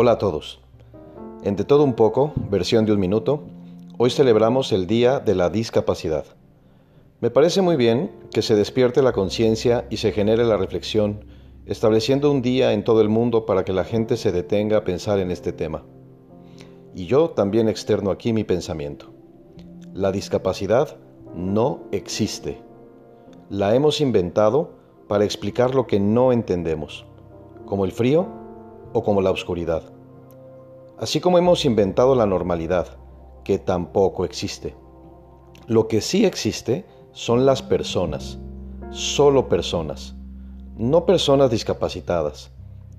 Hola a todos. Entre todo un poco, versión de un minuto, hoy celebramos el Día de la Discapacidad. Me parece muy bien que se despierte la conciencia y se genere la reflexión, estableciendo un día en todo el mundo para que la gente se detenga a pensar en este tema. Y yo también externo aquí mi pensamiento. La discapacidad no existe. La hemos inventado para explicar lo que no entendemos, como el frío o como la oscuridad. Así como hemos inventado la normalidad, que tampoco existe. Lo que sí existe son las personas, solo personas, no personas discapacitadas,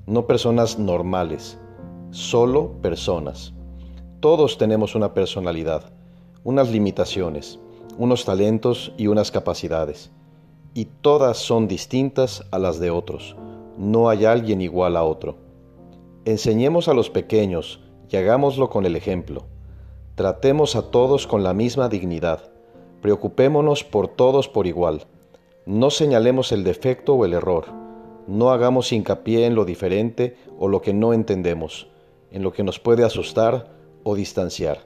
no personas normales, solo personas. Todos tenemos una personalidad, unas limitaciones, unos talentos y unas capacidades y todas son distintas a las de otros. No hay alguien igual a otro. Enseñemos a los pequeños y hagámoslo con el ejemplo. Tratemos a todos con la misma dignidad. Preocupémonos por todos por igual. No señalemos el defecto o el error. No hagamos hincapié en lo diferente o lo que no entendemos, en lo que nos puede asustar o distanciar.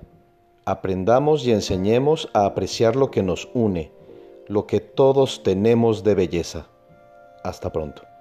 Aprendamos y enseñemos a apreciar lo que nos une lo que todos tenemos de belleza. Hasta pronto.